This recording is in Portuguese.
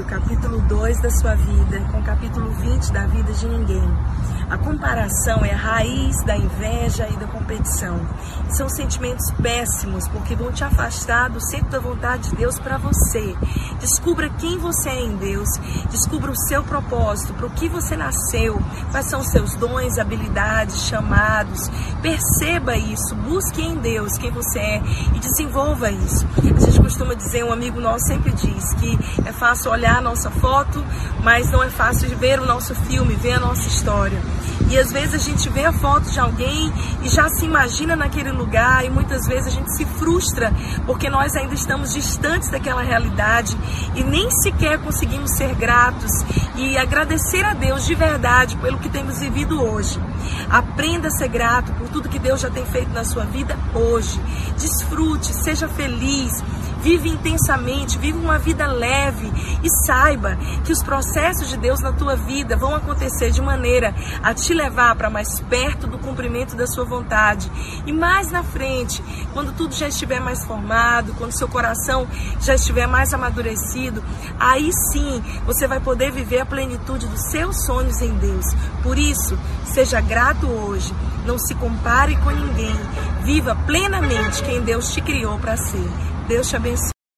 capítulo 2 da sua vida com o capítulo 20 da vida de ninguém. A comparação é a raiz da inveja e da competição. São sentimentos péssimos porque vão te afastar do centro da vontade de Deus para você. Descubra quem você é em Deus, descubra o seu propósito, para o que você nasceu, quais são os seus dons, habilidades, chamados. Perceba isso, busque em Deus quem você é e desenvolva isso. A gente costuma dizer, um amigo nosso sempre diz que é fácil olhar a nossa foto, mas não é fácil de ver o nosso filme, ver a nossa história. E às vezes a gente vê a foto de alguém e já se imagina naquele lugar, e muitas vezes a gente se frustra porque nós ainda estamos distantes daquela realidade e nem sequer conseguimos ser gratos e agradecer a Deus de verdade pelo que temos vivido hoje. Aprenda a ser grato por tudo que Deus já tem feito na sua vida hoje. Desfrute, seja feliz vive intensamente, vive uma vida leve e saiba que os processos de Deus na tua vida vão acontecer de maneira a te levar para mais perto do cumprimento da sua vontade. E mais na frente, quando tudo já estiver mais formado, quando seu coração já estiver mais amadurecido, aí sim você vai poder viver a plenitude dos seus sonhos em Deus. Por isso, seja grato hoje, não se compare com ninguém, viva plenamente quem Deus te criou para ser. Deus te abençoe.